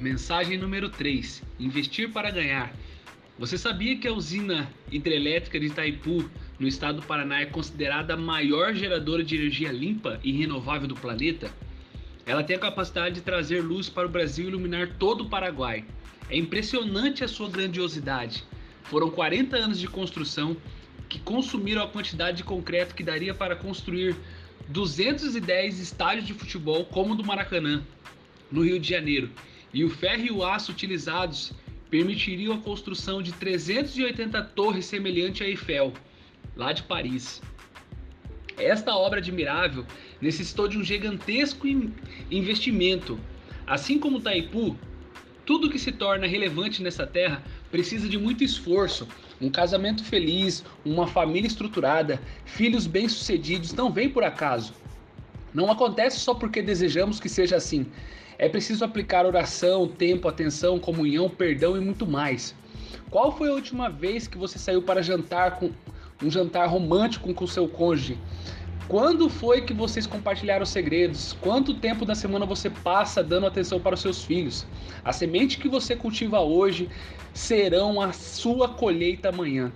Mensagem número 3: Investir para ganhar. Você sabia que a usina hidrelétrica de Itaipu, no estado do Paraná, é considerada a maior geradora de energia limpa e renovável do planeta? Ela tem a capacidade de trazer luz para o Brasil e iluminar todo o Paraguai. É impressionante a sua grandiosidade. Foram 40 anos de construção que consumiram a quantidade de concreto que daria para construir 210 estádios de futebol como o do Maracanã, no Rio de Janeiro, e o ferro e o aço utilizados permitiriam a construção de 380 torres semelhante a Eiffel, lá de Paris. Esta obra admirável necessitou de um gigantesco investimento. Assim como Taipu, tudo que se torna relevante nessa terra precisa de muito esforço. Um casamento feliz, uma família estruturada, filhos bem-sucedidos não vem por acaso. Não acontece só porque desejamos que seja assim. É preciso aplicar oração, tempo, atenção, comunhão, perdão e muito mais. Qual foi a última vez que você saiu para jantar com um jantar romântico com seu cônjuge? Quando foi que vocês compartilharam segredos? Quanto tempo da semana você passa dando atenção para os seus filhos? A semente que você cultiva hoje serão a sua colheita amanhã.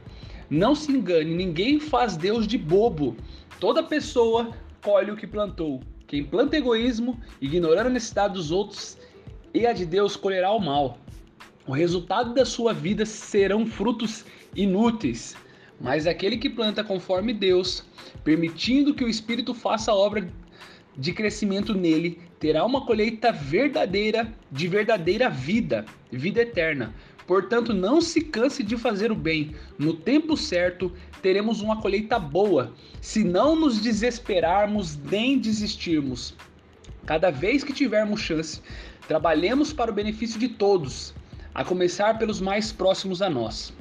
Não se engane, ninguém faz Deus de bobo. Toda pessoa colhe o que plantou. Quem planta egoísmo, ignorando a necessidade dos outros e a de Deus, colherá o mal. O resultado da sua vida serão frutos inúteis. Mas aquele que planta conforme Deus, permitindo que o Espírito faça a obra de crescimento nele, terá uma colheita verdadeira, de verdadeira vida, vida eterna. Portanto, não se canse de fazer o bem. No tempo certo, teremos uma colheita boa, se não nos desesperarmos nem desistirmos. Cada vez que tivermos chance, trabalhemos para o benefício de todos, a começar pelos mais próximos a nós.